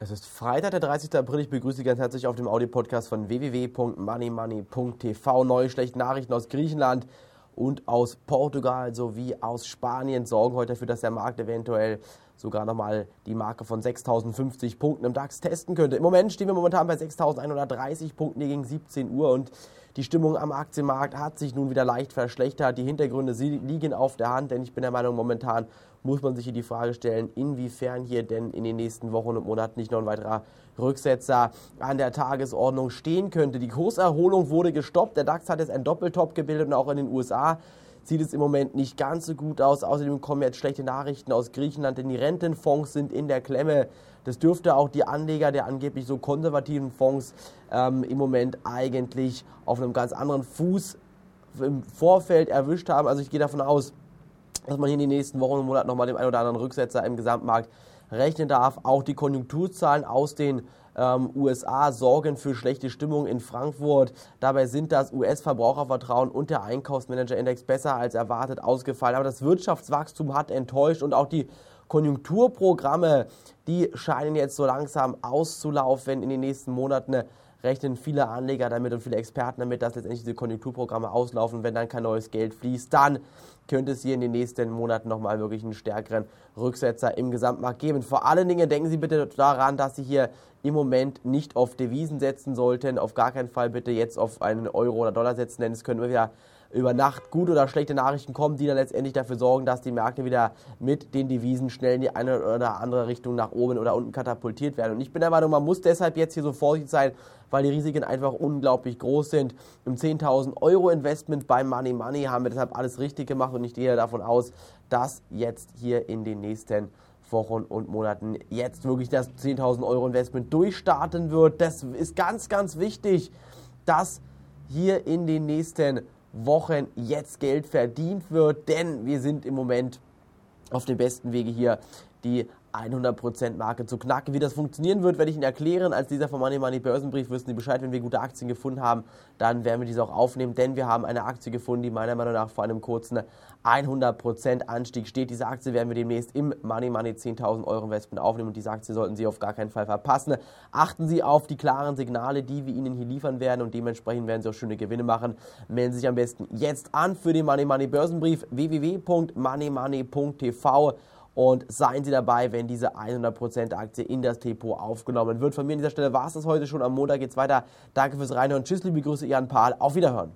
Es ist Freitag, der 30. April. Ich begrüße Sie ganz herzlich auf dem Audio-Podcast von www.moneymoney.tv. Neue schlechte Nachrichten aus Griechenland und aus Portugal sowie aus Spanien sorgen heute dafür, dass der Markt eventuell sogar nochmal die Marke von 6.050 Punkten im DAX testen könnte. Im Moment stehen wir momentan bei 6.130 Punkten gegen 17 Uhr und die Stimmung am Aktienmarkt hat sich nun wieder leicht verschlechtert. Die Hintergründe liegen auf der Hand, denn ich bin der Meinung, momentan muss man sich hier die Frage stellen, inwiefern hier denn in den nächsten Wochen und Monaten nicht noch ein weiterer Rücksetzer an der Tagesordnung stehen könnte. Die Kurserholung wurde gestoppt. Der DAX hat jetzt einen Doppeltop gebildet und auch in den USA sieht es im Moment nicht ganz so gut aus. Außerdem kommen jetzt schlechte Nachrichten aus Griechenland, denn die Rentenfonds sind in der Klemme. Das dürfte auch die Anleger der angeblich so konservativen Fonds ähm, im Moment eigentlich auf einem ganz anderen Fuß im Vorfeld erwischt haben. Also ich gehe davon aus, dass man hier in den nächsten Wochen und Monaten nochmal dem einen oder anderen Rücksetzer im Gesamtmarkt rechnen darf. Auch die Konjunkturzahlen aus den ähm, USA sorgen für schlechte Stimmung in Frankfurt. Dabei sind das US-Verbrauchervertrauen und der Einkaufsmanager-Index besser als erwartet ausgefallen. Aber das Wirtschaftswachstum hat enttäuscht und auch die Konjunkturprogramme, die scheinen jetzt so langsam auszulaufen in den nächsten Monaten rechnen viele Anleger damit und viele Experten damit, dass letztendlich diese Konjunkturprogramme auslaufen. Wenn dann kein neues Geld fließt, dann könnte es hier in den nächsten Monaten nochmal wirklich einen stärkeren Rücksetzer im Gesamtmarkt geben. Vor allen Dingen denken Sie bitte daran, dass Sie hier im Moment nicht auf Devisen setzen sollten. Auf gar keinen Fall bitte jetzt auf einen Euro oder Dollar setzen, denn es können immer wieder über Nacht gute oder schlechte Nachrichten kommen, die dann letztendlich dafür sorgen, dass die Märkte wieder mit den Devisen schnell in die eine oder andere Richtung nach oben oder unten katapultiert werden. Und ich bin der Meinung, man muss deshalb jetzt hier so vorsichtig sein, weil die Risiken einfach unglaublich groß sind. Im 10.000 Euro Investment beim Money Money haben wir deshalb alles richtig gemacht und ich gehe davon aus, dass jetzt hier in den nächsten Wochen und Monaten jetzt wirklich das 10.000 Euro Investment durchstarten wird. Das ist ganz, ganz wichtig, dass hier in den nächsten Wochen jetzt Geld verdient wird, denn wir sind im Moment auf dem besten Wege hier, die 100% Marke zu knacken. Wie das funktionieren wird, werde ich Ihnen erklären. Als dieser von Money Money Börsenbrief wissen Sie Bescheid, wenn wir gute Aktien gefunden haben, dann werden wir diese auch aufnehmen, denn wir haben eine Aktie gefunden, die meiner Meinung nach vor einem kurzen 100% Anstieg steht. Diese Aktie werden wir demnächst im Money Money 10.000 Euro Investment aufnehmen und diese Aktie sollten Sie auf gar keinen Fall verpassen. Achten Sie auf die klaren Signale, die wir Ihnen hier liefern werden und dementsprechend werden Sie auch schöne Gewinne machen. Melden Sie sich am besten jetzt an für den Money Money Börsenbrief www.moneymoney.tv und seien Sie dabei, wenn diese 100% Aktie in das Depot aufgenommen wird. Von mir an dieser Stelle war es das heute schon. Am Montag geht es weiter. Danke fürs Reinhören. Tschüss, liebe Grüße, Ihren Paul. Auf Wiederhören.